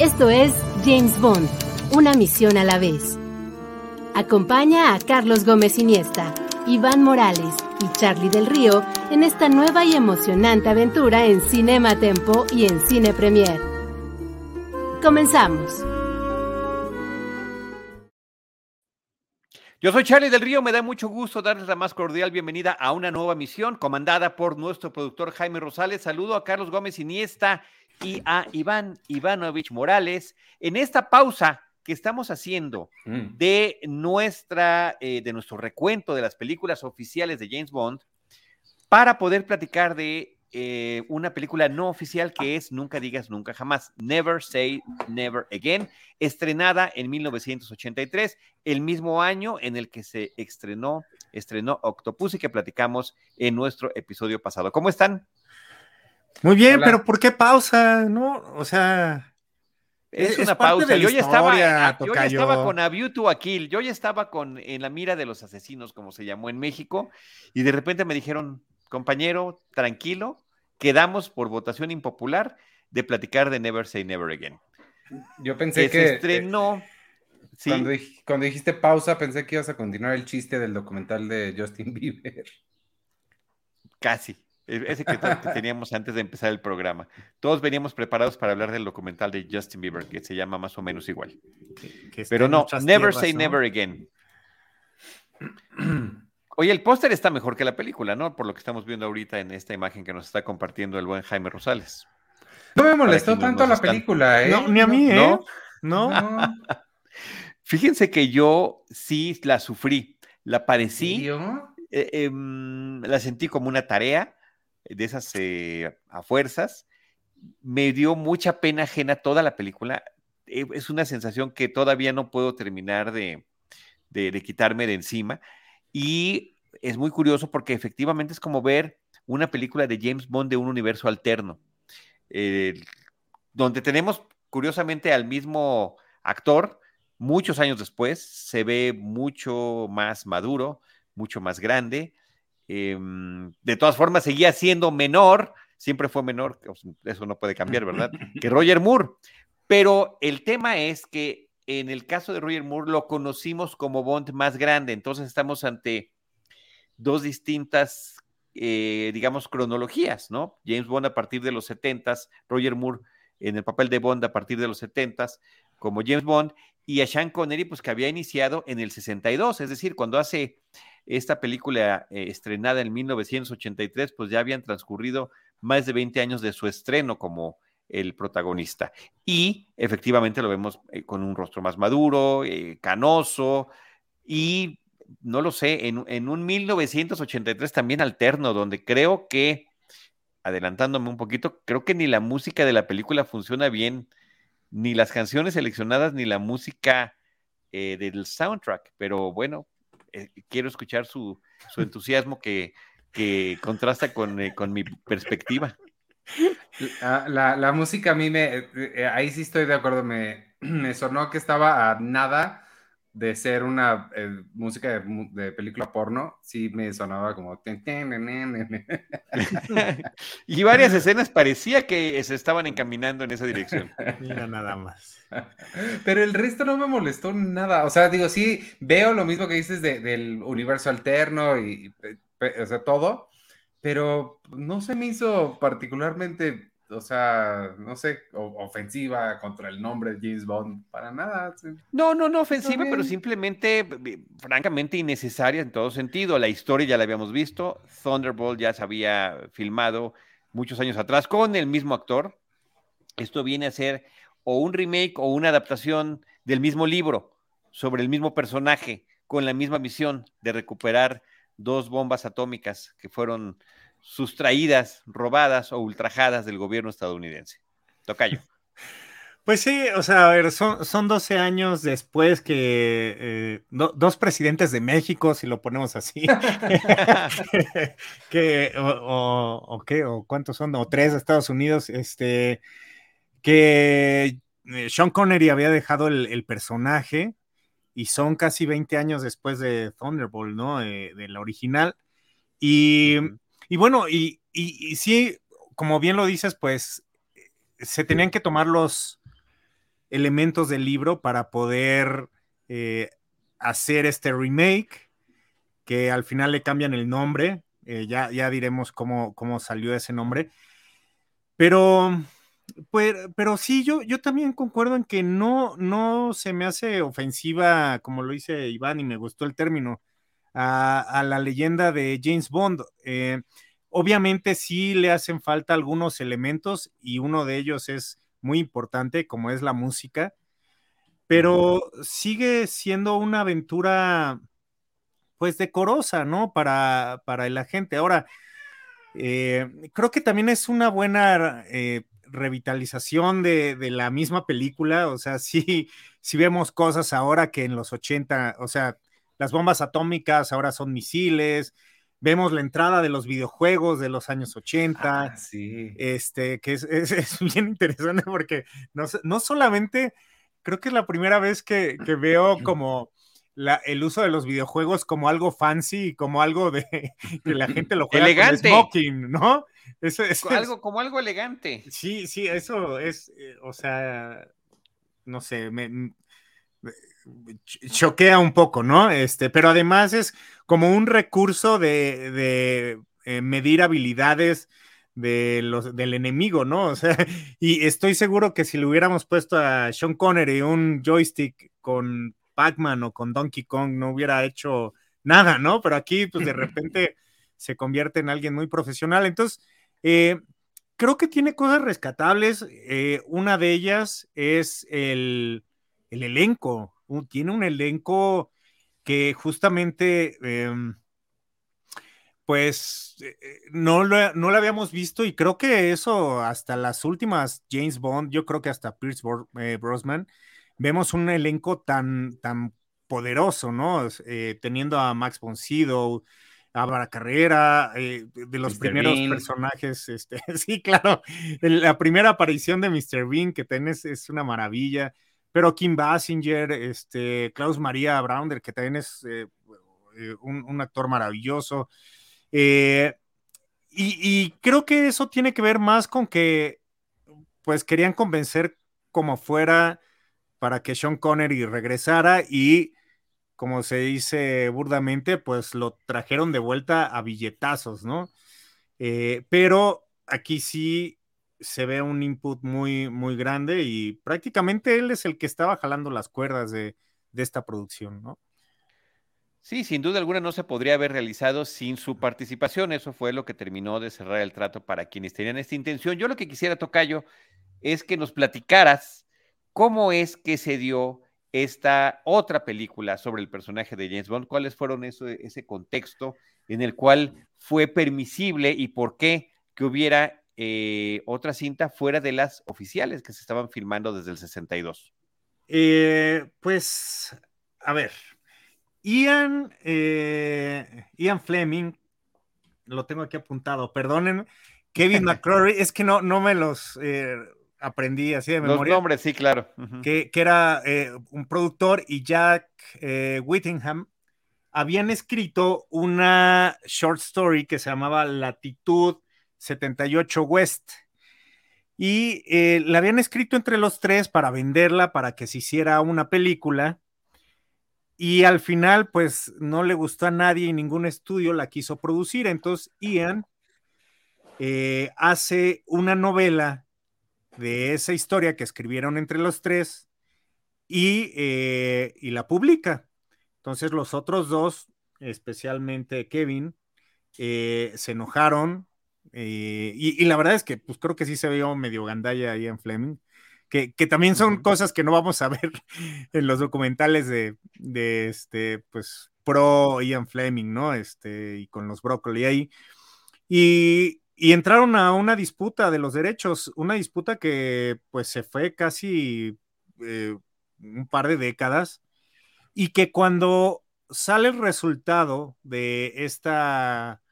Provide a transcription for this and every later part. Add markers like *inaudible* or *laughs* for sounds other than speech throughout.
Esto es James Bond, una misión a la vez. Acompaña a Carlos Gómez Iniesta, Iván Morales y Charlie del Río en esta nueva y emocionante aventura en Cinema Tempo y en Cine Premier. Comenzamos. Yo soy Charlie del Río, me da mucho gusto darles la más cordial bienvenida a una nueva misión comandada por nuestro productor Jaime Rosales. Saludo a Carlos Gómez Iniesta y a Iván Ivanovich Morales en esta pausa que estamos haciendo Mm. de nuestra eh, de nuestro recuento de las películas oficiales de James Bond para poder platicar de eh, una película no oficial que es Nunca digas nunca jamás, Never Say Never Again, estrenada en 1983, el mismo año en el que se estrenó, estrenó Octopus y que platicamos en nuestro episodio pasado. ¿Cómo están? Muy bien, Hola. pero ¿por qué pausa? No, o sea, Es, Es- una es parte pausa. de Yo ya, estaba, yo ya estaba con A View to a Kill. Yo ya estaba con En la mira de los asesinos, como se llamó en México. Y de repente me dijeron, compañero, tranquilo, quedamos por votación impopular de platicar de Never Say Never Again. Yo pensé Que que, se eh, estrenó. sí, cuando, dij- cuando dijiste pausa, pensé que ibas a continuar el chiste del documental de Justin Bieber. casi. E- *laughs* Ese que, que teníamos antes de empezar el programa. Todos veníamos preparados para hablar del documental de Justin Bieber, que se llama más o menos igual. que- que está Pero no, Never tierras, Say ¿no? Never Again. *clears throat* Oye, el póster está mejor que la película, ¿no? Por lo que estamos viendo ahorita en esta imagen que nos está compartiendo el buen Jaime Rosales. No me molestó tanto la están- película, ¿eh? No, ni a mí, ¿eh? ¿No? No. *laughs* Fíjense que yo sí la sufrí, la padecí, ¿Serio? eh, em, la sentí como una tarea de esas eh, a fuerzas. Me dio mucha pena ajena toda la película. Eh, es una sensación que todavía no puedo terminar de, de- quitarme de encima. Y es muy curioso porque efectivamente es como ver una película de James Bond de un universo alterno, eh, donde tenemos curiosamente al mismo actor muchos años después, se ve mucho más maduro, mucho más grande. Em, de todas formas, seguía siendo menor, siempre fue menor, eso no puede cambiar, ¿verdad? *laughs* Que Roger Moore. Pero el tema es que en el caso de Roger Moore lo conocimos como Bond más grande, entonces estamos ante dos distintas, eh, digamos, cronologías, ¿no? James Bond a partir de los 70s, Roger Moore en el papel de Bond a partir de los 70s como James Bond, y a Sean Connery, pues que había iniciado en el 62, es decir, cuando hace esta película eh, estrenada en 1983, pues ya habían transcurrido más de 20 años de su estreno como el protagonista. Y efectivamente lo vemos eh, con un rostro más maduro, eh, canoso, y no lo sé, en, en un 1983 también alterno, donde creo que, adelantándome un poquito, creo que ni la música de la película funciona bien, ni las canciones seleccionadas, ni la música del soundtrack, pero bueno, eh, quiero escuchar su, su entusiasmo que, que contrasta con, eh, con mi perspectiva. La, la- música a mí me. eh, ahí sí estoy de acuerdo. Me, *clears throat* me sonó que estaba a nada de ser una eh, música de, de película porno. Sí me sonaba como. *laughs* y varias escenas parecía que se estaban encaminando en esa dirección. mira nada más. Pero el resto no me molestó nada. O sea, digo, sí, veo lo mismo que dices de- del universo alterno y, pe- o sea, todo, pero no se me hizo particularmente, o sea, no sé, ofensiva contra el nombre de James Bond, para nada. sí. No, no, no ofensiva, pero simplemente, eh, francamente, innecesaria en todo sentido. La historia ya la habíamos visto. Thunderbolt ya se había filmado muchos años atrás con el mismo actor. Esto viene a ser o un remake o una adaptación del mismo libro sobre el mismo personaje con la misma misión de recuperar dos bombas atómicas que fueron sustraídas, robadas o ultrajadas del gobierno estadounidense. Tocayo. *laughs* Pues sí, o sea, a ver, son, son 12 años después que eh, do- dos presidentes de México, si lo ponemos así, *laughs* *laughs* que, o, o- o qué, o cuántos son, o tres de Estados Unidos, este, que eh, Sean Connery había dejado el, el personaje y son casi 20 años después de Thunderbolt, ¿no? Eh, de la original. Y. y bueno, y, y- sí, como bien lo dices, pues se tenían que tomar los elementos del libro para poder eh, hacer este remake, que al final le cambian el nombre, eh, ya, ya diremos cómo, cómo salió ese nombre, pero, pues, pero sí, yo, yo también concuerdo en que no, no se me hace ofensiva, como lo dice Iván, y me gustó el término, a, la leyenda de James Bond. Eh, obviamente sí le hacen falta algunos elementos y uno de ellos es muy importante, como es la música, pero sigue siendo una aventura pues decorosa, ¿no? Para, para el agente. Ahora, eh, creo que también es una buena eh, revitalización de, de, la misma película, o sea, *laughs* sí, sí vemos cosas ahora que en los 80, o sea, las bombas atómicas ahora son misiles, vemos la entrada de los videojuegos de los años 80, Ah, sí. este, que es, es, *laughs* es, bien interesante porque no, no, solamente, creo que es la primera vez que, que veo como la, el uso de los videojuegos como algo fancy, como algo de *laughs* que la gente lo juega elegante. con smoking, ¿no? Eso, eso algo, como algo elegante. Sí, sí, eso es, eh, o sea, no sé, me, me choquea un poco, ¿no? Este, pero además es como un recurso de, de eh, medir habilidades de los, del enemigo, ¿no? O sea, *laughs* y estoy seguro que si le hubiéramos puesto a Sean Connery un joystick con Pac-Man o con Donkey Kong, no hubiera hecho nada, ¿no? Pero aquí, pues de *laughs* repente se convierte en alguien muy profesional. Entonces, eh, creo que tiene cosas rescatables. Eh, una de ellas es el, el elenco. Uh, tiene un elenco que justamente, eh, pues, no lo, no lo, habíamos visto y creo que eso hasta las últimas James Bond, yo creo que hasta Pierce eh, Brosnan, vemos un elenco tan, tan poderoso, ¿no? Eh, teniendo a Max von Sydow, a Carrera, eh, de los Mr. primeros Bean. personajes, este, *laughs* sí, claro, la primera aparición de Mr. Bean, que tenés, es una maravilla, pero Kim Basinger, este, Klaus Maria Braunder, que también es eh, un, un, actor maravilloso, eh, y, creo que eso tiene que ver más con que, pues, querían convencer como fuera para que Sean Connery regresara y como se dice burdamente, pues lo trajeron de vuelta a billetazos, ¿no? Eh, pero aquí sí se ve un input muy, muy grande y prácticamente él es el que estaba jalando las cuerdas de, de esta producción, ¿no? Sí, sin duda alguna no se podría haber realizado sin su participación. Eso fue lo que terminó de cerrar el trato para quienes tenían esta intención. Yo lo que quisiera, Tocayo, es que nos platicaras cómo es que se dio esta otra película sobre el personaje de James Bond, cuáles fueron eso, ese contexto en el cual fue permisible y por qué que hubiera eh, otra cinta fuera de las oficiales que se estaban filmando desde el 62. Eh, pues, a ver, Ian, eh, Ian Fleming, lo tengo aquí apuntado, perdonen, Kevin *laughs* McCrory, es que no, no me los eh, aprendí así de memoria. Los nombres, sí, claro. Uh -huh. que, que, era un productor y Jack Whittingham habían escrito una short story que se llamaba Latitud 78 West. Y eh, la habían escrito entre los tres para venderla, para que se hiciera una película. Y al final, pues no le gustó a nadie y ningún estudio la quiso producir. Entonces, Ian eh, hace una novela de esa historia que escribieron entre los tres y, eh, y, la publica. Entonces los otros dos, especialmente Kevin, se enojaron eh, y, y, la verdad es que pues creo que sí se vio medio gandalla ahí en Fleming, que, que también son cosas que no vamos a ver *laughs* en los documentales de, de este, pues, pro Ian Fleming, ¿no? Este, y con los brócoli ahí. Y, y entraron a una disputa de los derechos, una disputa que pues se fue casi eh, un par de décadas y que cuando sale el resultado de esta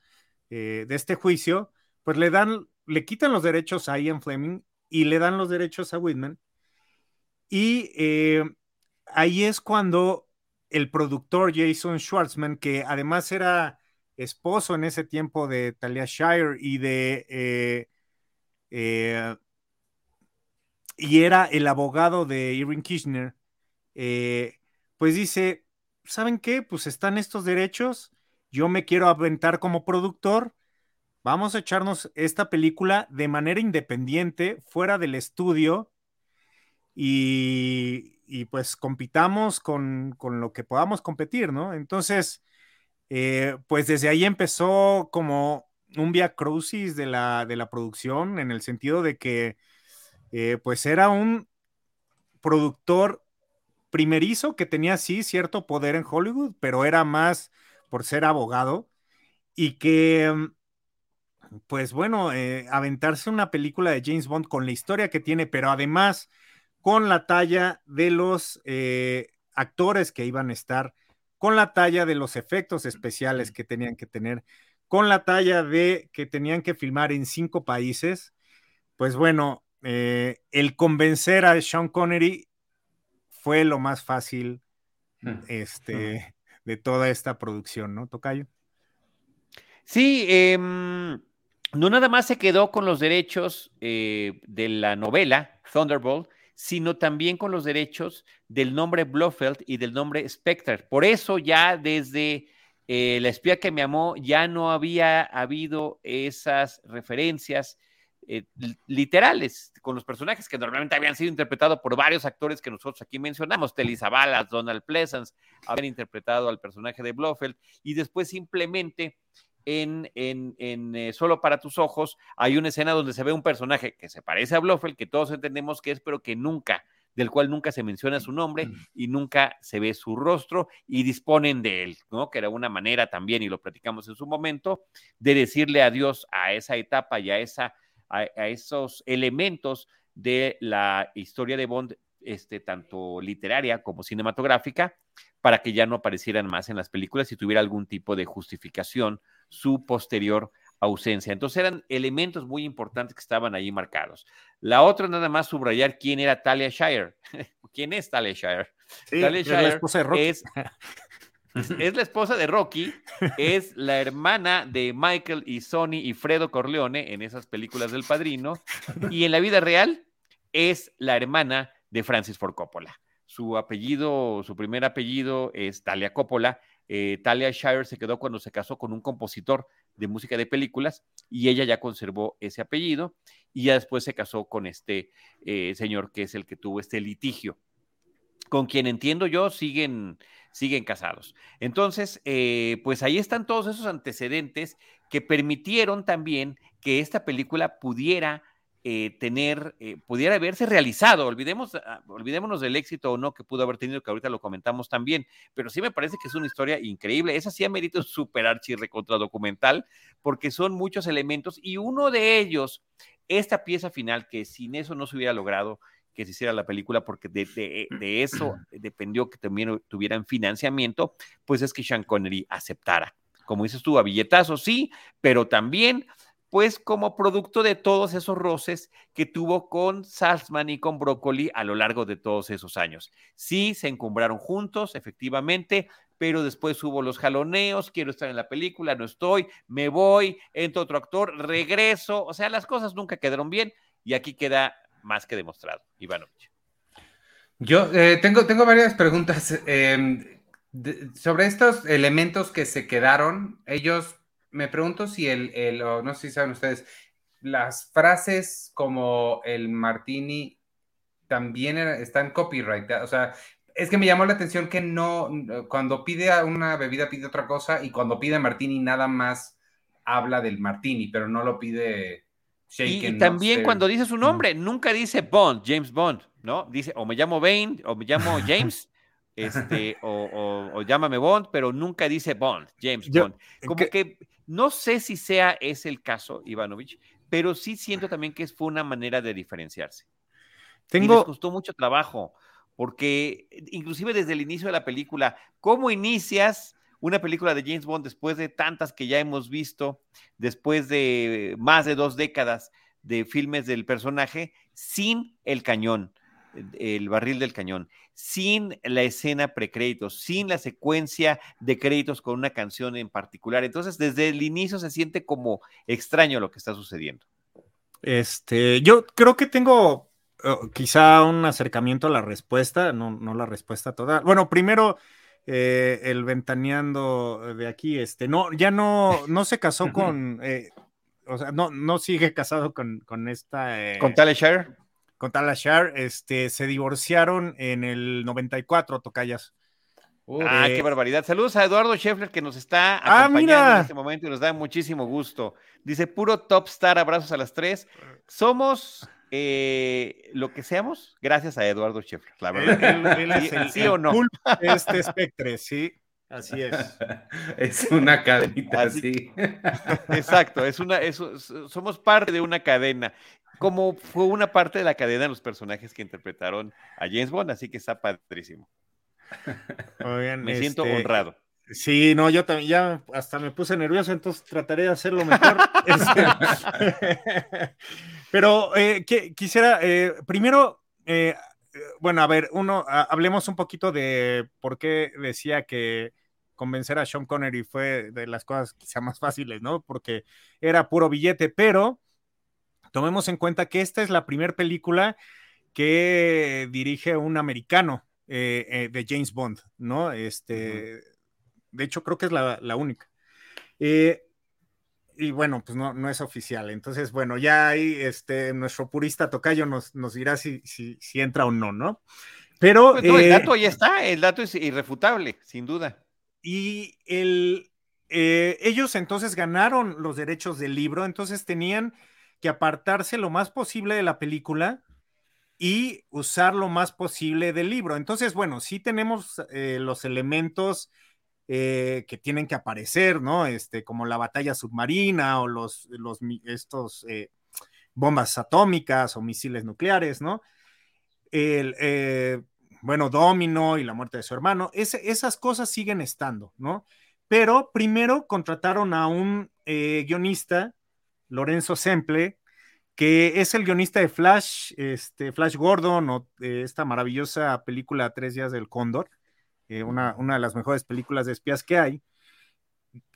eh, de este juicio, pues le dan, le quitan los derechos a Ian Fleming y le dan los derechos a Whitman. Y eh, ahí es cuando el productor Jason Schwartzman, que además era esposo en ese tiempo de Talia Shire y de eh, y era el abogado de Irving Kirchner, pues dice, ¿saben qué? Pues están estos derechos, yo me quiero aventar como productor, vamos a echarnos esta película de manera independiente, fuera del estudio, y, pues compitamos con, lo que podamos competir, ¿no? Entonces, eh, pues desde ahí empezó como un via crucis de la, de la producción, en el sentido de que, eh, pues era un productor primerizo que tenía sí cierto poder en Hollywood, pero era más por ser abogado y que, mm, pues bueno, eh, aventarse una película de James Bond con la historia que tiene, pero además con la talla de los eh, actores que iban a estar, con la talla de los efectos especiales que tenían que tener, con la talla de que tenían que filmar en cinco países, pues bueno, eh, el convencer a Sean Connery fue lo más fácil, mm. este, de toda esta producción, ¿no, Tocayo? Sí, em, no nada más se quedó con los derechos eh, de la novela Thunderbolt, sino también con los derechos del nombre Blofeld y del nombre Spectre. Por eso ya desde eh, La espía que me amó ya no había habido esas referencias eh, literales con los personajes que normalmente habían sido interpretados por varios actores que nosotros aquí mencionamos, Telly Donald Pleasance, habían interpretado al personaje de Blofeld y después simplemente en, en, en eh, Solo para tus ojos hay una escena donde se ve un personaje que se parece a Blofeld, que todos entendemos que es, pero que nunca del cual nunca se menciona su nombre y nunca se ve su rostro y disponen de él, ¿no? Que era una manera también, y lo platicamos en su momento, de decirle adiós a esa etapa y a esa a, esos elementos de la historia de Bond, este, tanto literaria como cinematográfica, para que ya no aparecieran más en las películas y tuviera algún tipo de justificación su posterior ausencia. Entonces eran elementos muy importantes que estaban ahí marcados. La otra nada más subrayar quién era Talia Shire. *laughs* ¿Quién es Talia Shire? Talia Shire es, *laughs* es la esposa de Rocky, es la hermana de Michael y Sonny y Fredo Corleone en esas películas del padrino, y en la vida real es la hermana de Francis Ford Coppola. Su apellido, su primer apellido es Talia Coppola. Eh, Talia Shire se quedó cuando se casó con un compositor de música de películas y ella ya conservó ese apellido y ya después se casó con este eh, señor que es el que tuvo este litigio, con quien entiendo yo siguen siguen casados. Entonces, eh, pues ahí están todos esos antecedentes que permitieron también que esta película pudiera eh, tener, eh, pudiera haberse realizado. Olvidemos, ah, olvidémonos del éxito o no que pudo haber tenido, que ahorita lo comentamos también, pero sí me parece que es una historia increíble. Esa sí amerita un super archi contra documental, porque son muchos elementos y uno de ellos, esta pieza final, que sin eso no se hubiera logrado, que se hiciera la película porque de, eso *clears throat* dependió que también tuvieran financiamiento, pues es que Sean Connery aceptara. Como dices tú, a billetazos sí, pero también pues como producto de todos esos roces que tuvo con Salzman y con Broccoli a lo largo de todos esos años. Sí, se encumbraron juntos, efectivamente, pero después hubo los jaloneos, quiero estar en la película, no estoy, me voy, entro otro actor, regreso, o sea, las cosas nunca quedaron bien y aquí queda más que demostrado. Ivanovich. Yo eh, tengo, tengo varias preguntas em, sobre estos elementos que se quedaron. Ellos, me pregunto si el, el no sé si saben ustedes, las frases como el martini también están copyright. O sea, es que me llamó la atención que no, cuando pide una bebida pide otra cosa y cuando pide martini nada más habla del martini, pero no lo pide y, también cuando dice su nombre, nunca dice Bond, James Bond, ¿no? Dice o me llamo Bane o me llamo *laughs* James. este, o, llámame Bond, pero nunca dice Bond, James Bond. Como que, No sé si sea ese el caso, Ivanovich, pero sí siento también que fue una manera de diferenciarse. Tengo... Y les costó mucho trabajo, porque inclusive desde el inicio de la película, ¿cómo inicias una película de James Bond después de tantas que ya hemos visto, después de más de dos décadas de filmes del personaje, sin el cañón? el barril del cañón, sin la escena precréditos, sin la secuencia de créditos con una canción en particular. Entonces, desde el inicio se siente como extraño lo que está sucediendo. Este, yo creo que tengo oh, quizá un acercamiento a la respuesta, no, no la respuesta toda. Bueno, primero, eh, el ventaneando de aquí, este, no, ya no, no se *laughs* casó con, eh, o sea, no, no sigue casado con, con esta. Eh, ¿Con Talia Shire? Con Tala Shar, este, se divorciaron en el 94, Tocayas. ah, qué barbaridad. Saludos a Eduardo Scheffler que nos está ah, acompañando en este momento y nos da muchísimo gusto. Dice, puro top star, abrazos a las tres. Somos eh, lo que seamos gracias a Eduardo Scheffler, la verdad. ¿Sí, o no? *laughs* Este espectre, sí. Así es. *laughs* es una cadenita, así. *laughs* Exacto, es una, somos parte de una cadena como fue una parte de la cadena de los personajes que interpretaron a James Bond, así que está padrísimo. me siento este, honrado. Sí, no, yo también ya hasta me puse nervioso, entonces trataré de hacerlo mejor. Este, *laughs* *laughs* pero eh, quisiera, eh, primero, eh, bueno, a ver, uno, hablemos un poquito de por qué decía que convencer a Sean Connery fue de las cosas quizá más fáciles, ¿no? Porque era puro billete, pero Tomemos en cuenta que esta es la primera película que dirige un americano eh, eh, de James Bond, ¿no? Este, de hecho, creo que es la, única. Eh, y bueno, pues no, no, es oficial. Entonces, bueno, ya ahí este, nuestro purista tocayo nos, nos dirá si, si, entra o no, ¿no? Pero. Pues el dato ya está, el dato es irrefutable, sin duda. Y el, ellos entonces ganaron los derechos del libro, entonces tenían que apartarse lo más posible de la película y usar lo más posible del libro. Entonces, bueno, sí tenemos eh, los elementos eh, que tienen que aparecer, ¿no? Este, como la batalla submarina o los, los estos eh, bombas atómicas o misiles nucleares, ¿no? El, bueno, Domino y la muerte de su hermano, esas cosas siguen estando, ¿no? Pero primero contrataron a un guionista Lorenzo Semple, que es el guionista de Flash, este, Flash Gordon, o esta maravillosa película Tres días del Cóndor, eh, una, de las mejores películas de espías que hay,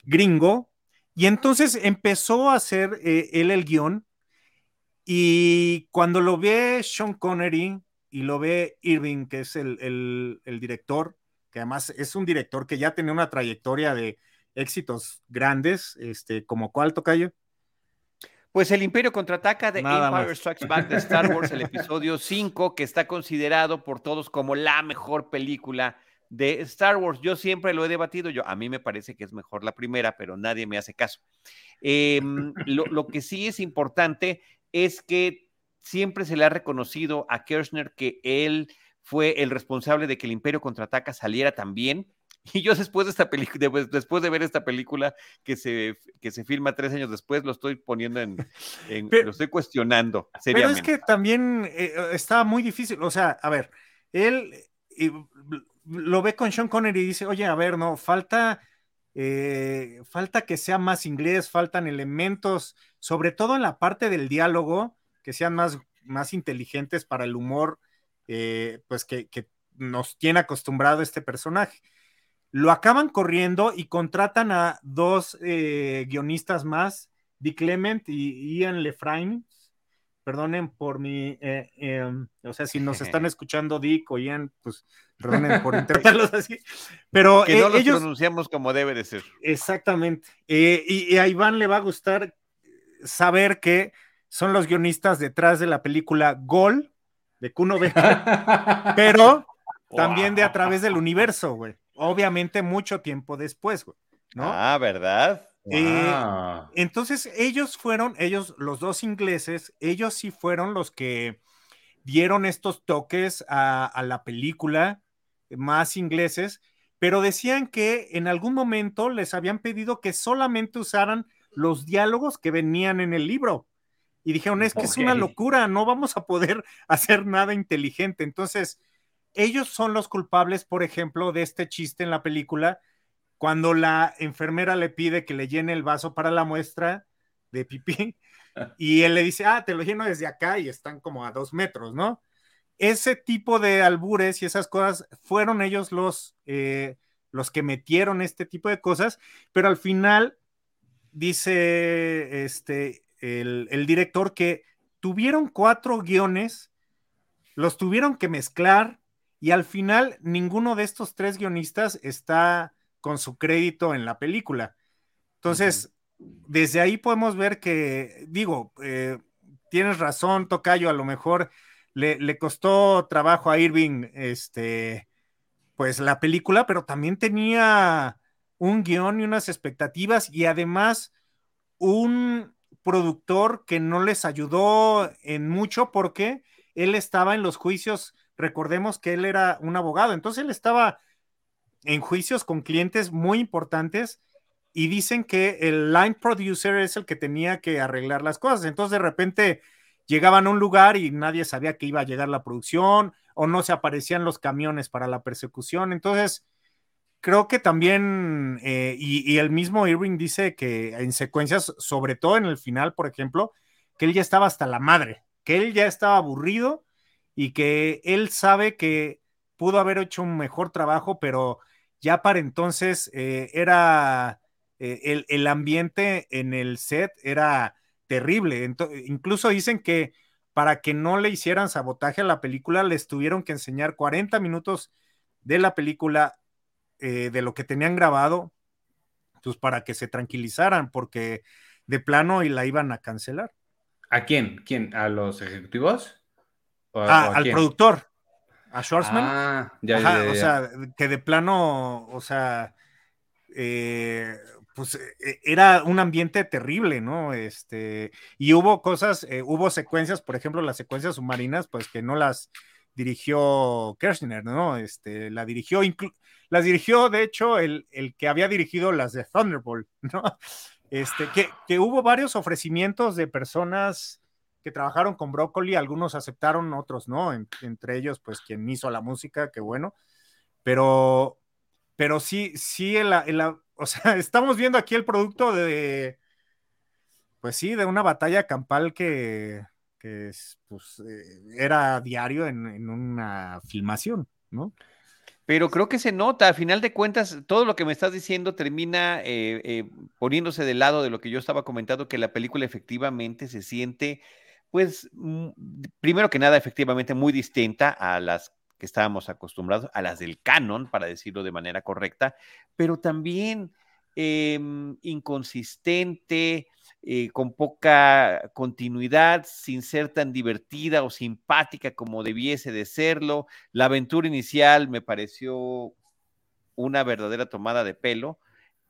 gringo, y entonces empezó a hacer eh, él el guion, y cuando lo ve Sean Connery y lo ve Irving, que es el, el director, que además es un director que ya tiene una trayectoria de éxitos grandes, este, como cuál tocayo. Pues el Imperio contraataca de Empire Strikes Back de Star *laughs* Wars, el episodio 5, que está considerado por todos como la mejor película de Star Wars. Yo siempre lo he debatido, yo a mí me parece que es mejor la primera, pero nadie me hace caso. Em, lo, que sí es importante es que siempre se le ha reconocido a Kirchner que él fue el responsable de que el Imperio contraataca saliera también y yo después de esta película, después de ver esta película que se, que se filma tres años después, lo estoy poniendo en, lo estoy cuestionando. Pero es que también eh, eh, estaba muy difícil. O sea, a ver, él lo ve con Sean Connery y dice, oye, a ver, no, falta, eh, falta que sea más inglés, faltan elementos, sobre todo en la parte del diálogo, que sean más, más inteligentes para el humor, pues que, que nos tiene acostumbrado este personaje lo acaban corriendo y contratan a dos eh, guionistas más, Dick Clement y Ian Lefrain. Perdonen por mi, eh, em, o sea, si nos están *laughs* escuchando Dick o Ian, pues perdonen por *laughs* interpretarlos así. Pero que no eh, los pronunciamos como debe de ser. Exactamente. y, a Iván le va a gustar saber que son los guionistas detrás de la película Gol de Kuno Becker, *laughs* pero también de A través del universo, güey obviamente mucho tiempo después, güey, ¿no? Ah, ¿verdad? Eh, entonces ellos fueron, ellos, los dos ingleses, ellos sí fueron los que dieron estos toques a, la película más ingleses pero decían que en algún momento les habían pedido que solamente usaran los diálogos que venían en el libro. Y dijeron, es que es una locura, no vamos a poder *laughs* hacer nada inteligente. Entonces, ellos son los culpables, por ejemplo, de este chiste en la película, cuando la enfermera le pide que le llene el vaso para la muestra de pipí, *laughs* y él le dice, ah, te lo lleno desde acá y están como a dos metros, ¿no? Ese tipo de albures y esas cosas fueron ellos los, eh, los que metieron este tipo de cosas, pero al final dice este, el, el director que tuvieron cuatro guiones, los tuvieron que mezclar y al final ninguno de estos tres guionistas está con su crédito en la película. Entonces, desde ahí podemos ver que, digo, eh, tienes razón, Tocayo, a lo mejor le, costó trabajo a Irving, este, pues la película, pero también tenía un guion y unas expectativas y además un productor que no les ayudó en mucho porque él estaba en los juicios, recordemos que él era un abogado, entonces él estaba en juicios con clientes muy importantes y dicen que el line producer es el que tenía que arreglar las cosas. Entonces de repente llegaban a un lugar y nadie sabía que iba a llegar la producción o no se aparecían los camiones para la persecución. Entonces, creo que también, eh, y, el mismo Irving dice que en secuencias, sobre todo en el final, por ejemplo, que él ya estaba hasta la madre, que él ya estaba aburrido y que él sabe que pudo haber hecho un mejor trabajo, pero ya para entonces eh, era eh, el, ambiente en el set era terrible. incluso dicen que para que no le hicieran sabotaje a la película, les tuvieron que enseñar 40 minutos de la película, eh, de lo que tenían grabado, pues para que se tranquilizaran, porque de plano y la iban a cancelar. ¿A quién? ¿Quién? ¿A los ejecutivos? Ah, al productor, a Schwarzman. Ah, ya, O sea, que de plano, o sea, eh, pues e, e, era un ambiente terrible, ¿no? Este, y hubo cosas, eh, hubo secuencias, por ejemplo, las secuencias submarinas, pues que no las dirigió Kirchner, ¿no? Este, la dirigió, las dirigió, de hecho, el, el, que había dirigido las de Thunderbolt, *laughs* ¿no? Este, que, que hubo varios ofrecimientos de personas que trabajaron con Broccoli, algunos aceptaron, otros no, entre ellos, pues quien hizo la música, qué bueno, pero, pero sí, sí, el, o sea, *laughs* estamos viendo aquí el producto de, pues sí, de una batalla campal que, pues, eh, era diario en, una filmación, ¿no? Pero creo que se nota, a final de cuentas, todo lo que me estás diciendo termina eh, eh, poniéndose del lado de lo que yo estaba comentando, que la película efectivamente se siente, pues, primero que nada, efectivamente muy distinta a las que estábamos acostumbrados, a las del canon, para decirlo de manera correcta, pero también em, inconsistente, eh, con poca continuidad, sin ser tan divertida o simpática como debiese de serlo. La aventura inicial me pareció una verdadera tomada de pelo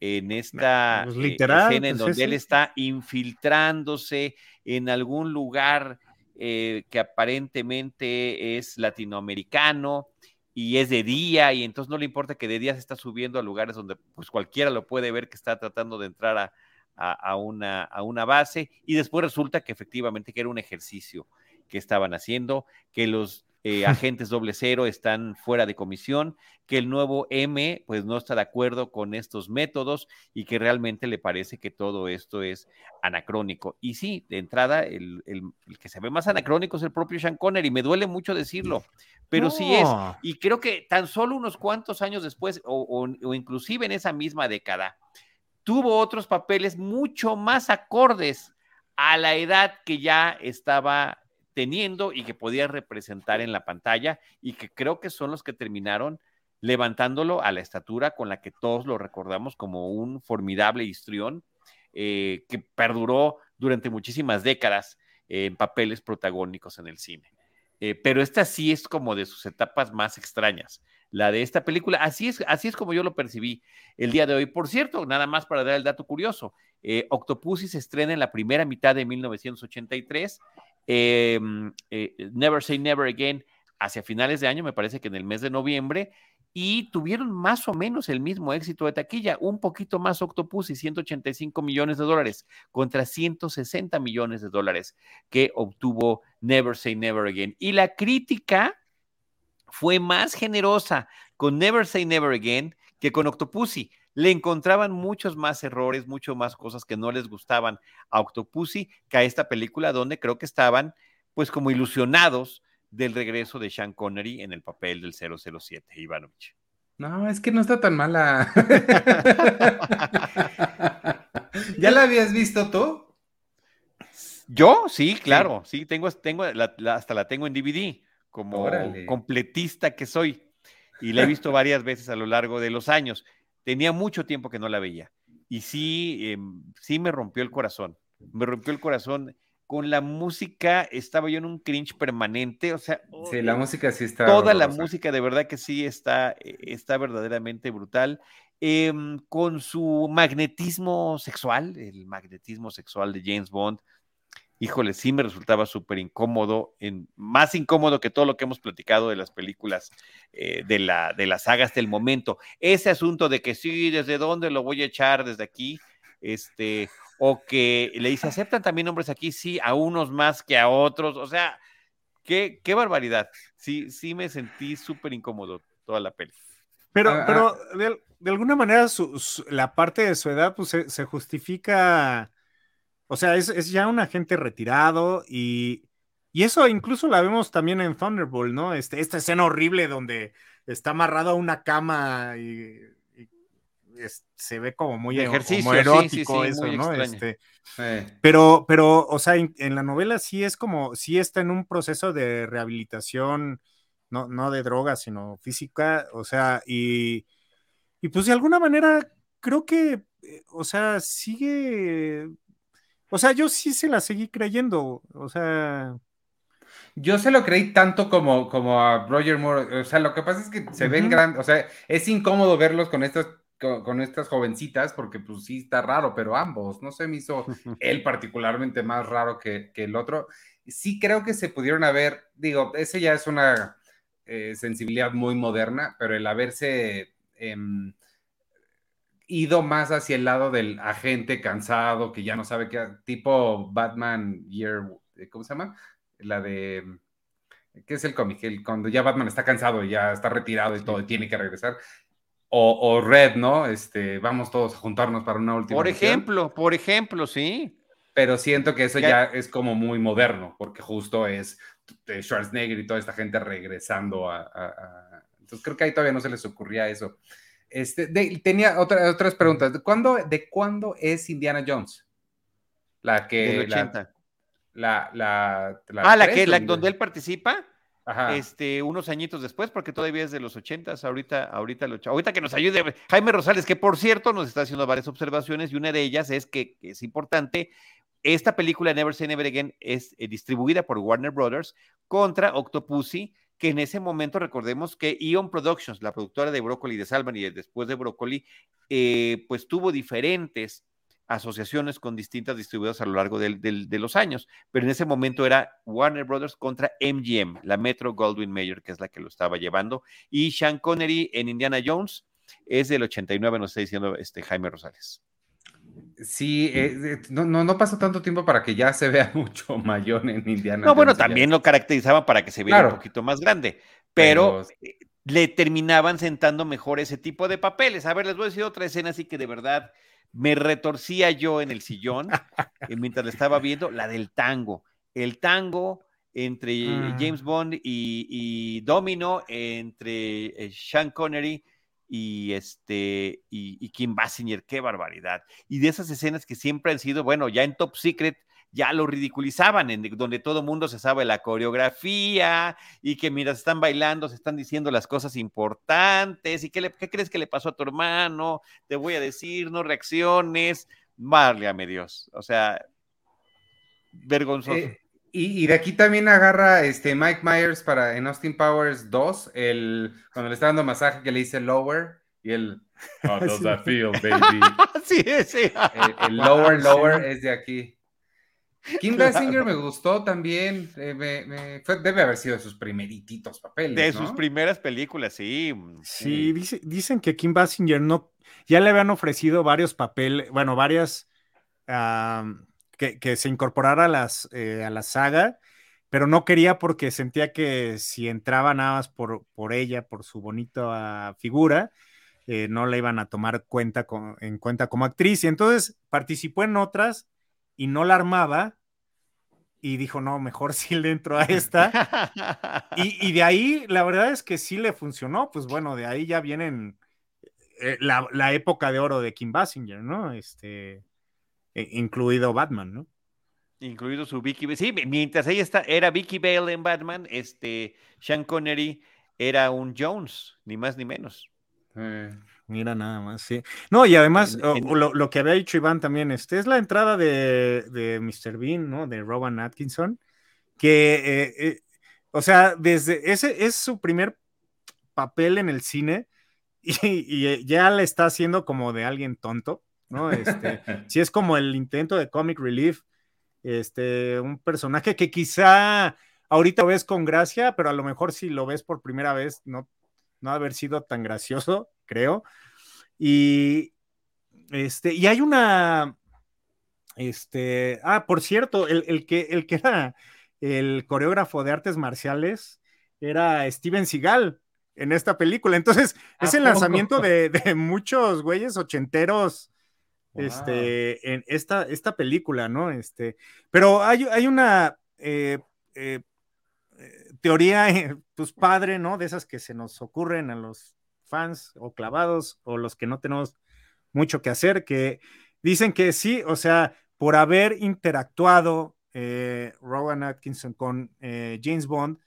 en esta pues, eh, escena en pues, donde él está infiltrándose en algún lugar eh, que aparentemente es latinoamericano y es de día y entonces no le importa que de día se está subiendo a lugares donde pues cualquiera lo puede ver que está tratando de entrar a, una, a una base y después resulta que efectivamente que era un ejercicio que estaban haciendo, que los eh, *laughs* agentes doble cero están fuera de comisión, que el nuevo M pues no está de acuerdo con estos métodos y que realmente le parece que todo esto es anacrónico. Y sí, de entrada, el, que se ve más anacrónico es el propio Sean Connery, y me duele mucho decirlo, pero sí es. Y creo que tan solo unos cuantos años después, o, o inclusive en esa misma década, tuvo otros papeles mucho más acordes a la edad que ya estaba teniendo y que podía representar en la pantalla y que creo que son los que terminaron levantándolo a la estatura con la que todos lo recordamos como un formidable histrión eh, que perduró durante muchísimas décadas en papeles protagónicos en el cine. Eh, pero esta sí es como de sus etapas más extrañas. La de esta película, así es, así es como yo lo percibí el día de hoy. Por cierto, nada más para dar el dato curioso, eh, Octopussy se estrena en la primera mitad de 1983 Em, eh, Never Say Never Again hacia finales de año, me parece que en el mes de noviembre, y tuvieron más o menos el mismo éxito de taquilla, un poquito más Octopus y 185 millones de dólares contra 160 millones de dólares que obtuvo Never Say Never Again. Y la crítica fue más generosa con Never Say Never Again que con Octopussy. Le encontraban muchos más errores, muchas más cosas que no les gustaban a Octopussy que a esta película donde creo que estaban pues como ilusionados del regreso de Sean Connery en el papel del 007, Ivanovich. No, es que no está tan mala. *laughs* ¿Ya la habías visto tú? Yo, sí, claro, sí, tengo, tengo hasta la tengo en DVD, como completista que soy, y la he visto varias veces a lo largo de los años. Tenía mucho tiempo que no la veía, y sí, em, sí me rompió el corazón, me rompió el corazón con la música estaba yo en un cringe permanente, o sea, sí, la música sí está. Toda la música de verdad que sí está, eh, está verdaderamente brutal. Em, con su magnetismo sexual, el magnetismo sexual de James Bond, híjole, sí me resultaba súper incómodo, en, más incómodo que todo lo que hemos platicado de las películas eh, de, la, de la saga hasta el momento. Ese asunto de que sí, desde dónde lo voy a echar, desde aquí, este, o que le dice, ¿aceptan también hombres aquí? Sí, a unos más que a otros, o sea, qué, qué barbaridad. Sí, sí me sentí súper incómodo toda la peli. Pero, ah, pero ah. de, alguna manera la parte de su edad pues se, justifica, o sea, es, ya un agente retirado y, y, eso incluso la vemos también en Thunderbolt, ¿no? Este, esta escena horrible donde está amarrado a una cama y se ve como muy Ejercicio, erótico eso, ¿no? Este, pero, pero, o sea, en, la novela sí es como, sí está en un proceso de rehabilitación, no, no de droga, sino física, o sea, y, y pues de alguna manera creo que, eh, o sea, sigue, o sea, yo sí se la seguí creyendo, o sea... Yo se lo creí tanto como, como a Roger Moore. O sea, lo que pasa es que se ven grandes. O sea, es incómodo verlos con estas con, estas jovencitas, porque pues sí está raro, pero ambos, no se me hizo *laughs* él particularmente más raro que, el otro. Sí creo que se pudieron haber, digo, ese ya es una eh, sensibilidad muy moderna, pero el haberse em, ido más hacia el lado del agente cansado, que ya no sabe qué, tipo Batman Year, ¿cómo se llama? La de... ¿Qué es el cómic? cuando ya Batman está cansado ya está retirado y todo, y tiene que regresar o, Red, ¿no? Este, vamos todos a juntarnos para una última. Por ejemplo, por ejemplo, sí. Pero siento que eso ya, es como muy moderno, porque justo es Schwarzenegger y toda esta gente regresando a, Entonces creo que ahí todavía no se les ocurría eso. Este, tenía otras preguntas. ¿De cuándo, ¿De cuándo es Indiana Jones? La que. 80. La, la, ah, la que, la, donde él participa este, unos añitos después, porque todavía es de los ochentas, ahorita, ahorita, lo, ahorita que nos ayude Jaime Rosales, que por cierto nos está haciendo varias observaciones y una de ellas es que, es importante, esta película Never Say Never Again es eh, distribuida por Warner Brothers contra Octopussy, que en ese momento recordemos que Ion Productions, la productora de Broccoli de Salman y después de Broccoli, eh, pues tuvo diferentes asociaciones con distintas distribuidoras a lo largo de los años, pero en ese momento era Warner Brothers contra MGM, la Metro Goldwyn Mayer, que es la que lo estaba llevando, y Sean Connery en Indiana Jones es del 89, nos está diciendo este Jaime Rosales. Sí, eh, eh, no, no, no pasó tanto tiempo para que ya se vea *laughs* mucho mayor en Indiana. No, bueno, también lo caracterizaban para que se viera un poquito más grande, pero, eh, le terminaban sentando mejor ese tipo de papeles. A ver, les voy a decir otra escena así que de verdad me retorcía yo en el sillón mientras le estaba viendo la del tango. El tango entre ah. James Bond y, Domino, entre Sean Connery y este y, Kim Basinger, qué barbaridad. Y de esas escenas que siempre han sido, bueno, ya en Top Secret ya lo ridiculizaban, en donde todo mundo se sabe la coreografía y que mientras están bailando se están diciendo las cosas importantes y qué, qué crees que le pasó a tu hermano, te voy a decir, no reacciones, válgame Dios, o sea, vergonzoso. Eh, y, de aquí también agarra este Mike Myers para en Austin Powers 2, el, cuando le está dando masaje que le dice lower y el How does that feel, *laughs* baby? sí, sí. El, el lower, lower es de aquí. Kim Basinger me gustó también. eh, me- me- fue- debe haber sido de sus primerititos papeles. De ¿no? sus primeras películas, sí. Sí, dice- dicen que Kim Basinger no, ya le habían ofrecido varios papeles, bueno, varias am, que, se incorporara a, las, eh, a la saga, pero no quería porque sentía que si entraba nada por, por ella, por su bonita figura, eh, no la iban a tomar cuenta en cuenta como actriz. Y entonces participó en otras y no la armaba. Y dijo, no, mejor *laughs* sí le entro a esta. Y, de ahí, la verdad es que sí le funcionó. Pues bueno, de ahí ya vienen eh, la, la época de oro de Kim Basinger, ¿no? Este, incluido Batman, ¿no? Incluido su Vicky. Sí, mientras ella está, era Vicky Bale en Batman, este, Sean Connery era un Jones, ni más ni menos. Eh, Mira nada más, sí. No, y además, En- en- lo, lo que había dicho Iván también, este, es la entrada de, de Mr. Bean, ¿no? De Rowan Atkinson, que, eh, eh, o sea, desde ese es su primer papel en el cine *laughs* y, y, eh, ya le está haciendo como de alguien tonto, ¿no? Este, sí es como el intento de comic relief, este, un personaje que quizá ahorita ves con gracia, pero a lo mejor si lo ves por primera vez no, no haber sido tan gracioso, *laughs* creo. Y este, y hay una, este, ah, por cierto, el, el que, el que era el coreógrafo de artes marciales era Steven Seagal en esta película. Entonces, ¿A es el lanzamiento de, de muchos güeyes ochenteros Este, en esta, esta película, ¿no? Este, pero hay, hay una eh, eh, eh, teoría, pues padre, ¿no? De esas que se nos ocurren a los fans o clavados o los que no tenemos mucho que hacer, que dicen que sí, o sea, por haber interactuado eh, Rowan Atkinson con James Bond,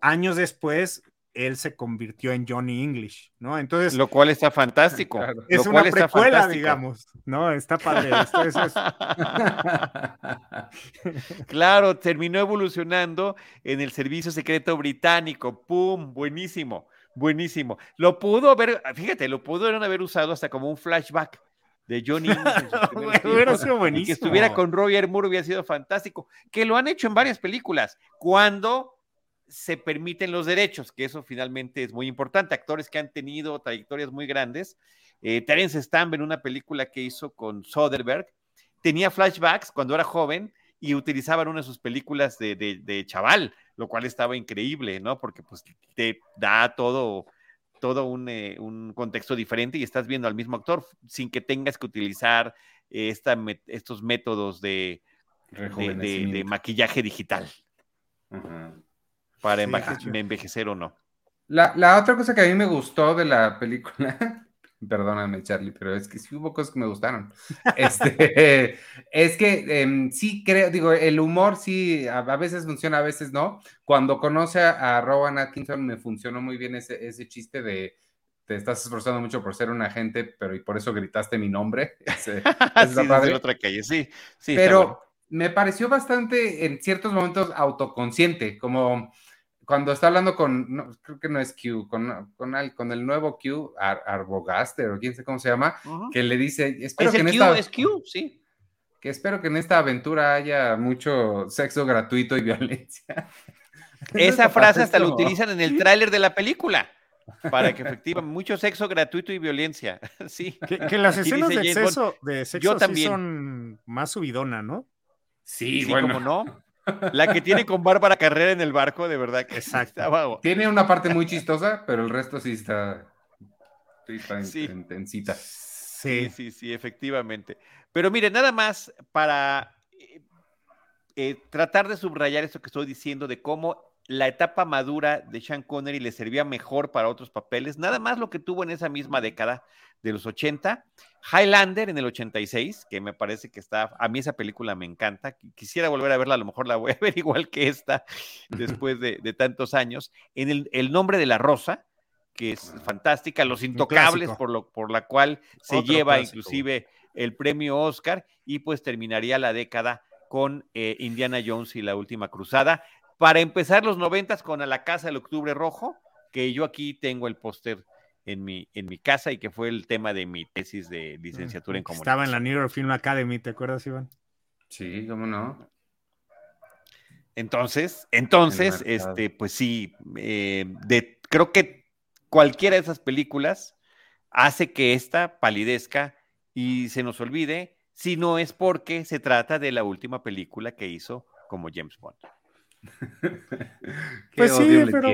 años después él se convirtió en Johnny English, ¿no? Entonces, Lo cual está fantástico. *laughs* Claro. es lo una cual precuela, digamos, ¿no? Está padre. Esto, eso es- *laughs* claro, terminó evolucionando en el servicio secreto británico. ¡Pum! Buenísimo, buenísimo. Lo pudo haber, fíjate, lo pudieron haber usado hasta como un flashback de Johnny English *laughs* Hubiera sido Y buenísimo. que estuviera con Roger Moore hubiera sido fantástico. Que lo han hecho en varias películas. Cuando se permiten los derechos, que eso finalmente es muy importante. Actores que han tenido trayectorias muy grandes. Eh, Terence Stamp en una película que hizo con Soderbergh tenía flashbacks cuando era joven y utilizaban una de sus películas de, de, de chaval, lo cual estaba increíble, ¿no? Porque pues te da todo, todo un, eh, un contexto diferente y estás viendo al mismo actor sin que tengas que utilizar eh, esta, estos métodos de, de, maquillaje digital Ajá. Para Sí, envejecer o no. La, la otra cosa que a mí me gustó de la película, *laughs* perdóname Charlie, pero es que sí hubo cosas que me gustaron. *laughs* Este, *laughs* es que em, sí creo, digo, el humor sí, a, a veces funciona, a veces no. Cuando conoce a, a Rowan Atkinson me funcionó muy bien ese, ese chiste de te estás esforzando mucho por ser un agente, pero y por eso gritaste mi nombre. Ese- Sí, padre. otra calle, sí, sí. pero bueno. me pareció bastante en ciertos momentos autoconsciente, como cuando está hablando con, no, creo que no es Q, con, con, el, con el nuevo Q, Ar- Arbogaster o quién sé cómo se llama, que le dice, espero Es que, el en Q, esta, es Q, sí. que espero que en esta aventura haya mucho sexo gratuito y *laughs* violencia. Esa frase hasta la utilizan en el tráiler de la película. Para que efectivamente, mucho sexo gratuito y violencia. *laughs* Sí. Que, que las Aquí escenas de dice James exceso, de sexo sí también. son más subidona, ¿no? Sí, Sí, bueno. como no. La que tiene con Bárbara Carrera en el barco, de verdad que Exacto. Tiene una parte muy chistosa, pero el resto sí está, sí está Sí. intensita. Sí, sí, sí, efectivamente. Pero mire, nada más para eh, eh, tratar de subrayar esto que estoy diciendo de cómo la etapa madura de Sean Connery le servía mejor para otros papeles, nada más lo que tuvo en esa misma década de los 80, Highlander en el 86, que me parece que está, a mí esa película me encanta, qui- quisiera volver a verla, a lo mejor la voy a *laughs* ver igual que esta después de, de tantos años, en el, el nombre de la rosa, que es fantástica, Los Intocables, por, lo, por la cual se Otro lleva clásico, inclusive el premio Oscar y pues terminaría la década con eh, Indiana Jones y la última cruzada. Para empezar los noventas con A la Casa del Octubre Rojo, que yo aquí tengo el póster en mi, en mi casa y que fue el tema de mi tesis de licenciatura en comunicación. Estaba en la New York Film Academy, ¿te acuerdas, Iván? Sí, cómo no. Entonces, entonces, este, pues sí, eh, de, creo que cualquiera de esas películas hace que esta palidezca y se nos olvide, si no es porque se trata de la última película que hizo como James Bond. *laughs* pues sí, pero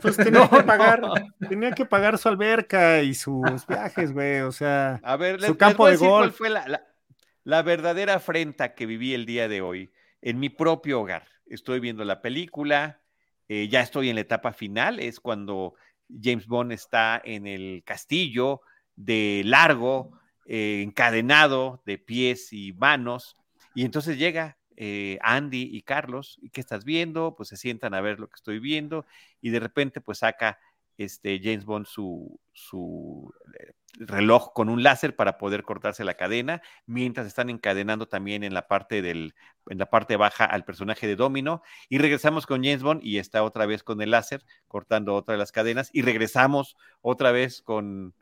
pues *laughs* tenía que pagar, tenía que pagar su alberca y sus viajes, güey, o sea, a ver, su campo de golf. fue la, verdadera afrenta que viví el día de hoy en mi propio hogar? Estoy viendo la película, eh, ya estoy en la etapa final, es cuando James Bond está en el castillo de largo, eh, encadenado de pies y manos, y entonces llega eh, Andy y Carlos, ¿y qué estás viendo? Pues se sientan a ver lo que estoy viendo y de repente pues saca este James Bond su, su eh, reloj con un láser para poder cortarse la cadena, mientras están encadenando también en la parte del, en la parte baja al personaje de Domino, y regresamos con James Bond y está otra vez con el láser cortando otra de las cadenas, y regresamos otra vez con,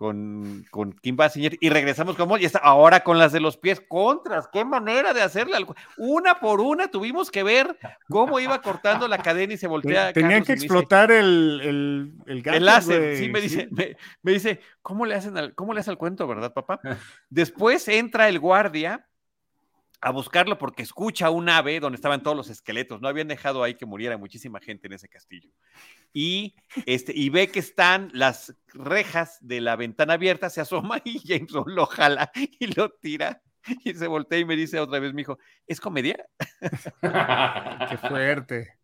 con, con Kim Basinger y regresamos como y está ahora con las de los pies contras. Qué manera de hacerle algo. Una por una tuvimos que ver cómo iba cortando la cadena y se voltea. Tenían que explotar el, el, el, el láser. Sí, me dice, Me, dice, ¿cómo le hacen al, cómo le hace el cuento, verdad, papá? Después entra el guardia a buscarlo porque escucha un ave donde estaban todos los esqueletos. No habían dejado ahí que muriera muchísima gente en ese castillo. Y, este, y ve que están las rejas de la ventana abierta, se asoma *laughs* y Jameson lo jala y lo tira. Y se voltea y me dice otra vez, mi hijo, ¿es comedia? *laughs* Qué fuerte.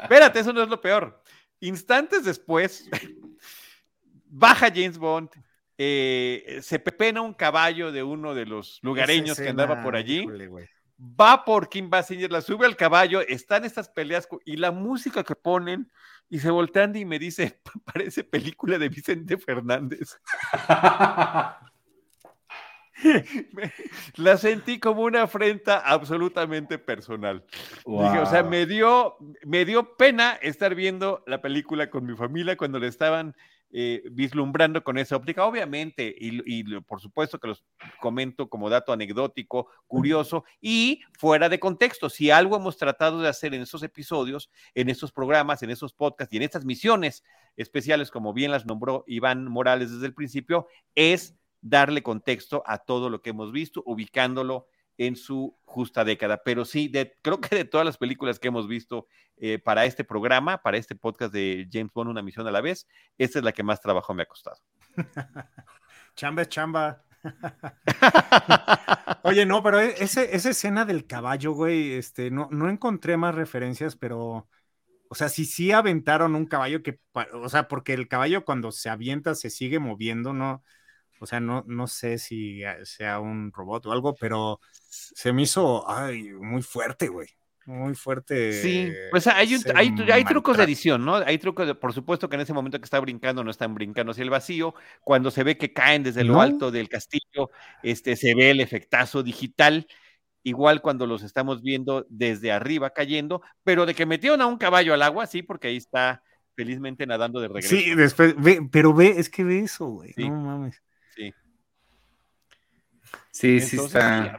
Espérate, eso no es lo peor. Instantes después, *laughs* baja James Bond, eh, se pepena un caballo de uno de los lugareños que andaba por allí. Va por Kim Basinger, la sube al caballo, están estas peleas y la música que ponen y se voltean y me dice, *laughs* parece película de Vicente Fernández. *laughs* la sentí como una afrenta absolutamente personal. o sea, me dio, me dio pena estar viendo la película con mi familia cuando le estaban eh, vislumbrando con esa óptica, obviamente, y, por supuesto que los comento como dato anecdótico, curioso y fuera de contexto. Si algo hemos tratado de hacer en estos episodios, en estos programas, en estos podcasts y en estas misiones especiales, como bien las nombró Iván Morales desde el principio, es darle contexto a todo lo que hemos visto, ubicándolo en su justa década. Pero sí, creo que de todas las películas que hemos visto eh, para este programa, para este podcast de James Bond, una misión a la vez, esta es la que más trabajo me ha costado. *laughs* chamba chamba. *laughs* Oye, no, pero e, ese, esa escena del caballo, güey, este, no, no encontré más referencias, pero, o sea, si sí aventaron un caballo que, o sea, porque el caballo cuando se avienta se sigue moviendo, ¿no? O sea, no, no sé si sea un robot o algo, pero se me hizo ay, muy fuerte, güey. Muy fuerte. Sí, pues hay, hay, hay, trucos de edición, ¿no? Hay trucos, de, por supuesto que en ese momento que está brincando no están brincando hacia el vacío. Cuando se ve que caen desde lo alto del castillo, este, se ve el efectazo digital. Igual cuando los estamos viendo desde arriba cayendo, pero de que metieron a un caballo al agua, sí, porque ahí está felizmente nadando de regreso. Sí, después, ve, pero ve, es que ve eso, güey. No mames. Sí, sí está.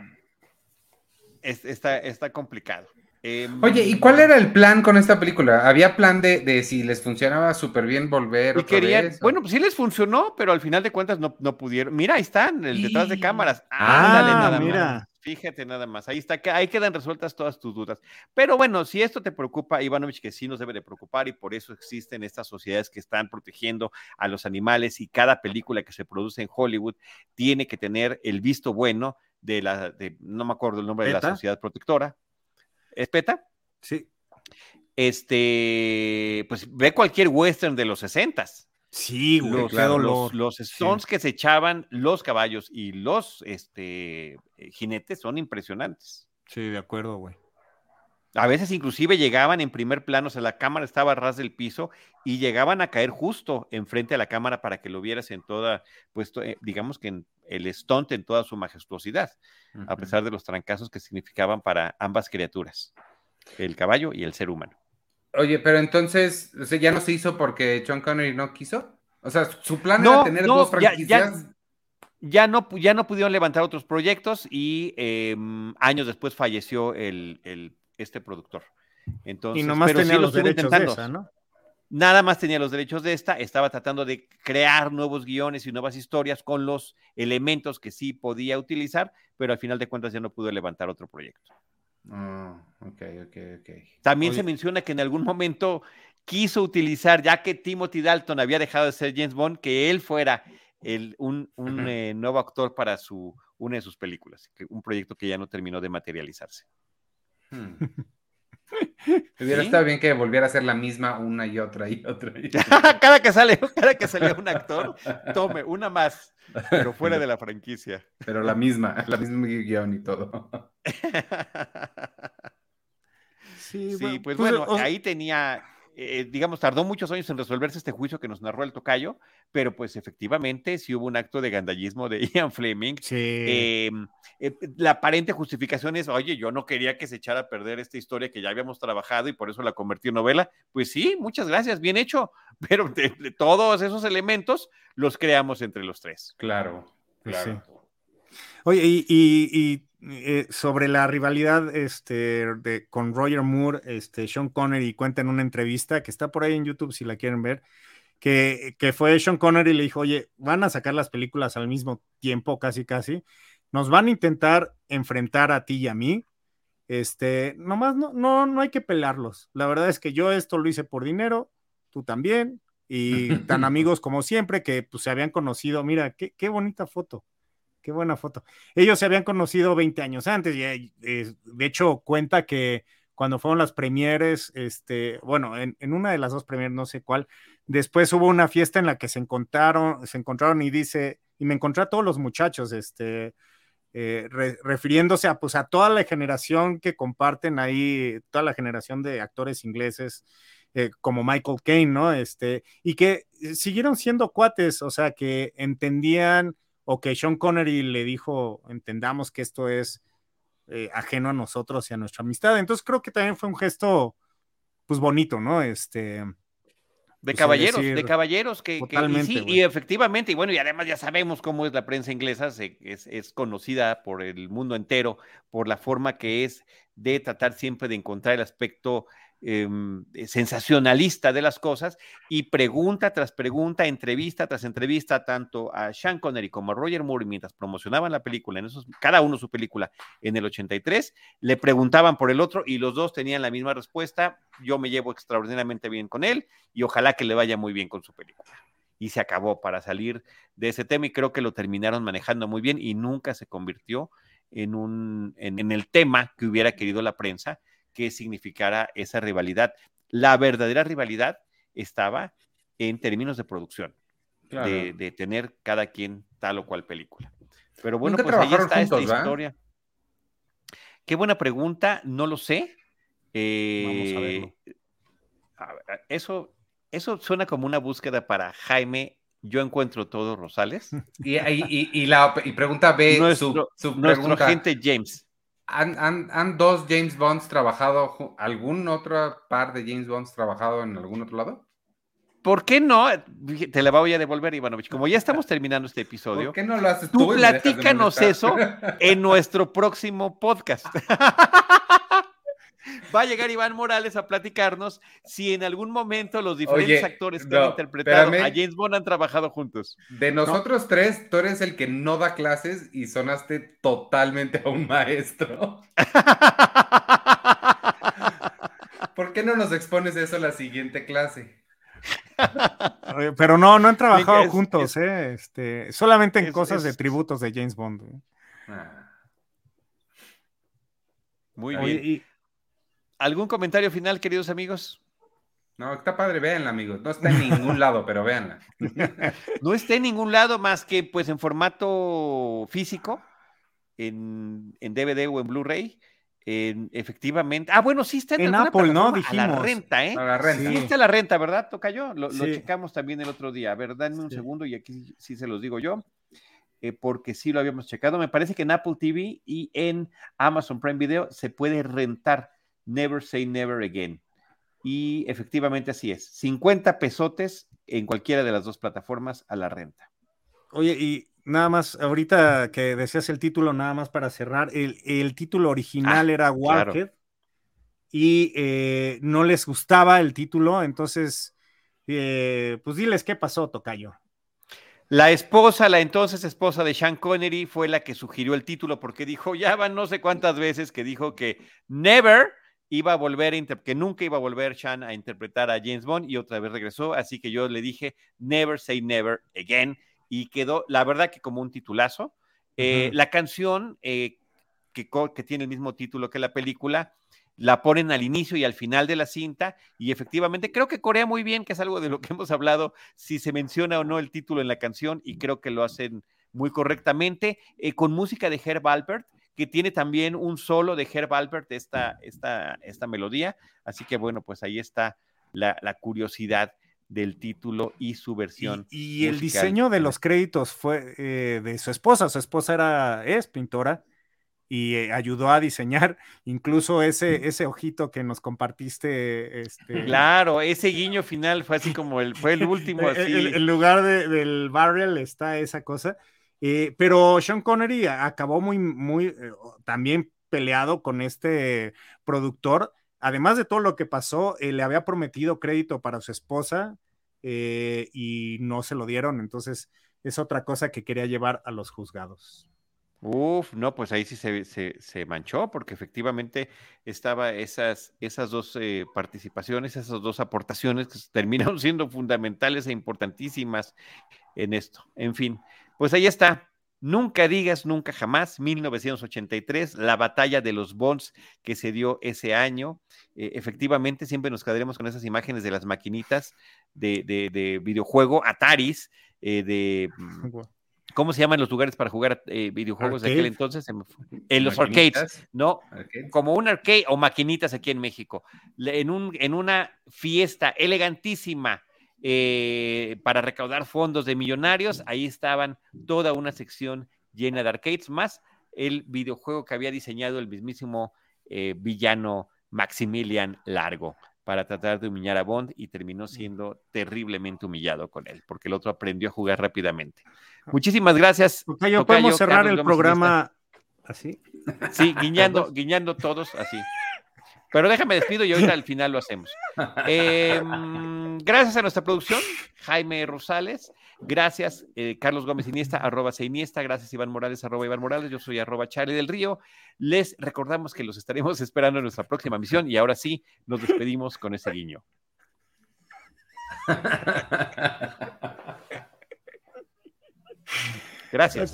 está. Está complicado. Em, Oye, ¿y cuál era el plan con esta película? ¿Había plan de, si les funcionaba súper bien volver? Otra vez, bueno, pues sí les funcionó, pero al final de cuentas no, pudieron. Mira, ahí están, el detrás de cámaras. Ah, nada mira. Fíjate nada más, ahí está, ahí quedan resueltas todas tus dudas. Pero bueno, si esto te preocupa, Ivanovich, que sí nos debe de preocupar y por eso existen estas sociedades que están protegiendo a los animales y cada película que se produce en Hollywood tiene que tener el visto bueno de la, de, no me acuerdo el nombre de la sociedad protectora. ¿Es PETA? Sí. Este, pues ve cualquier western de los sesentas. Sí, los, los, los, stones que se echaban los caballos y los este, eh, jinetes son impresionantes. Sí, de acuerdo, güey. A veces inclusive llegaban en primer plano, o sea, la cámara estaba a ras del piso y llegaban a caer justo enfrente a la cámara para que lo vieras en toda, pues eh, digamos que en el stunt en toda su majestuosidad, a pesar de los trancazos que significaban para ambas criaturas, el caballo y el ser humano. Oye, pero entonces, o sea, ya no se hizo porque Sean Connery no quiso. O sea, su plan era tener dos franquicias. Ya, no, ya no pudieron levantar otros proyectos y em, años después falleció el, este productor. Entonces, y nomás pero tenía sí los estuvo derechos de esa, ¿no? Nada más tenía los derechos de esta, estaba tratando de crear nuevos guiones y nuevas historias con los elementos que sí podía utilizar, pero al final de cuentas ya no pudo levantar otro proyecto. Ah, ok, ok, ok. También Oye. se menciona que en algún momento quiso utilizar, ya que Timothy Dalton había dejado de ser James Bond, que él fuera el, un, eh, nuevo actor para su, una de sus películas, que- un proyecto que ya no terminó de materializarse. Hmm. *laughs* *laughs* Hubiera ¿Sí? estado bien que volviera a ser la misma una y otra y otra. y otra. *laughs* cada que sale, cada que salía un actor, tome una más, pero fuera de la franquicia. Pero la misma, la misma guion y todo. *laughs* Sí, Sí, pues, pues, bueno, o- ahí tenía, eh, digamos, tardó muchos años en resolverse este juicio que nos narró el tocayo, pero pues efectivamente sí hubo un acto de gandallismo de *laughs* Ian Fleming. Sí. Eh, eh, la aparente justificación es, oye, yo no quería que se echara a perder esta historia que ya habíamos trabajado y por eso la convertí en novela. Pues sí, muchas gracias, bien hecho, *laughs* pero de- de todos esos elementos los creamos entre los tres. Claro, Pues claro. Oye, y, y- y, eh, sobre la rivalidad este, de, con Roger Moore, este, Sean Connery cuenta en una entrevista que está por ahí en YouTube si la quieren ver, que, que fue Sean Connery y le dijo, oye, van a sacar las películas al mismo tiempo, casi, casi, nos van a intentar enfrentar a ti y a mí, este, nomás no, no, no hay que pelarlos. La verdad es que yo esto lo hice por dinero, tú también, y tan *laughs* amigos como siempre que pues, se habían conocido. Mira, qué, qué bonita foto. Qué buena foto. Ellos se habían conocido 20 años antes y eh, de hecho cuenta que cuando fueron las premieres, este, bueno, en, una de las dos premieres, no sé cuál, después hubo una fiesta en la que se encontraron, se encontraron y dice, y me encontré a todos los muchachos, este, eh, re- refiriéndose a, pues, a toda la generación que comparten ahí, toda la generación de actores ingleses, eh, como Michael Caine, ¿no? Este, y que siguieron siendo cuates, o sea, que entendían o que Sean Connery le dijo, entendamos que esto es eh, ajeno a nosotros y a nuestra amistad. Entonces creo que también fue un gesto, pues bonito, ¿no? Este, De Pues, caballeros, decir, de caballeros que, que- y totalmente, sí, y efectivamente, y bueno, y además ya sabemos cómo es la prensa inglesa, se- es, es conocida por el mundo entero por la forma que es de tratar siempre de encontrar el aspecto em, sensacionalista de las cosas y pregunta tras pregunta, entrevista tras entrevista, tanto a Sean Connery como a Roger Moore mientras promocionaban la película, en esos, cada uno su película en el 83, le preguntaban por el otro y los dos tenían la misma respuesta, yo me llevo extraordinariamente bien con él y ojalá que le vaya muy bien con su película. Y se acabó para salir de ese tema y creo que lo terminaron manejando muy bien y nunca se convirtió en, un, en el tema que hubiera querido la prensa que significara esa rivalidad. La verdadera rivalidad estaba en términos de producción, Claro. de, de tener cada quien tal o cual película. Pero bueno, pues ahí está juntos, esta ¿va? historia. Qué buena pregunta, no lo sé. Eh, Vamos a verlo. a ver, eso, eso suena como una búsqueda para Jaime. Yo encuentro todo, Rosales. *laughs* Y, y, y- y la y pregunta B, nuestro su, su nuestro pregunta. agente James. ¿Han, han, han dos James Bonds trabajado, algún otro par de James Bonds trabajado en algún otro lado? ¿Por qué no? Te la voy a devolver, Ivanovich. Como ya estamos terminando este episodio, ¿Por qué no lo haces tú tú? de platícanos molestar? en nuestro próximo podcast. *laughs* Va a llegar Iván Morales a platicarnos si en algún momento los diferentes Oye, actores que han no, interpretado espérame. a James Bond han trabajado juntos. De nosotros tres, tú eres el que no da clases y sonaste totalmente a un maestro. *laughs* ¿Por qué no nos expones eso a la siguiente clase? *laughs* Pero no, no han trabajado es- juntos, ¿eh? Este, solamente en es- cosas de tributos de James Bond. ¿eh? Ah. Muy Oye, bien. y- ¿Algún comentario final, queridos amigos? No, está padre, véanla, amigos. No está en ningún lado, pero véanla. *laughs* No está en ningún lado más que pues en formato físico, en, en DVD o en Blu-ray. En- efectivamente. Ah, bueno, sí está En alguna Apple, ¿no? plataforma A la Dijimos. renta, ¿eh? A la renta. Sí Sí. está la renta, ¿verdad? Toca yo. Lo, lo checamos también el otro día. A ver, dame un Sí. segundo y aquí sí se los digo yo. eh, porque sí lo habíamos checado. Me parece que en Apple TV y en Amazon Prime Video se puede rentar Never Say Never Again. Y efectivamente así es. 50 pesotes en cualquiera de las dos plataformas a la renta. Oye, y nada más, ahorita que decías el título, nada más para cerrar, el, el título original Ah, era claro. Warhead y eh, no les gustaba el título, entonces, eh, pues diles qué pasó, Tocayo. La esposa, la entonces esposa de Sean Connery, fue la que sugirió el título porque dijo, ya van no sé cuántas veces que dijo que never iba a volver, a que nunca iba a volver Sean a interpretar a James Bond y otra vez regresó, así que yo le dije, never say never again, y quedó, la verdad que como un titulazo. Eh, la canción que, que tiene el mismo título que la película, la ponen al inicio y al final de la cinta y efectivamente creo que corea muy bien, que es algo de lo que hemos hablado, si se menciona o no el título en la canción y creo que lo hacen muy correctamente, eh, con música de Herb Alpert, que tiene también un solo de Herb Alpert esta, esta, esta melodía, así que bueno, pues ahí está la, curiosidad del título y su versión. Y, el diseño de los créditos fue eh, de su esposa, su esposa era, es pintora, y eh, ayudó a diseñar *laughs* incluso ese, ese ojito que nos compartiste. Este... Claro, ese guiño final fue así como el, fue el último. *laughs* Así. En lugar del barrel está esa cosa. Eh, pero Sean Connery acabó muy, muy eh, también peleado con este productor. Además de todo lo que pasó, le había prometido crédito para su esposa y no se lo dieron. Entonces, es otra cosa que quería llevar a los juzgados. Uf, no, pues ahí sí se, manchó, porque efectivamente estaba esas, esas dos eh, participaciones, esas dos aportaciones que terminaron siendo fundamentales e importantísimas en esto. En fin, pues ahí está. Nunca digas nunca jamás, 1983, la batalla de los Bonds que se dio ese año. Eh, efectivamente, siempre nos quedaremos con esas imágenes de las maquinitas de, de, videojuego, Ataris, eh, de... Mm, ¿Cómo se llaman los lugares para jugar eh, videojuegos de aquel entonces? En los arcades, ¿no? Como un arcade o maquinitas aquí en México. En, un, en una fiesta elegantísima eh, para recaudar fondos de millonarios, ahí estaban toda una sección llena de arcades, más el videojuego que había diseñado el mismísimo eh, villano Maximilian Largo para tratar de humillar a Bond y terminó siendo terriblemente humillado con él, porque el otro aprendió a jugar rápidamente. Muchísimas gracias. Tocayo, podemos cerrar el programa *laughs* así. Sí, guiñando, guiñando todos así. Pero déjame despido y ahorita al *laughs* final lo hacemos. Em, gracias a nuestra producción, Jaime Rosales. Gracias, eh, Carlos Gómez Iniesta, arroba Iniesta. Gracias, Iván Morales, arroba Iván Morales. Yo soy arroba Charlie del Río. Les recordamos que los estaremos esperando en nuestra próxima misión y ahora sí, nos despedimos con ese guiño. *laughs* Gracias.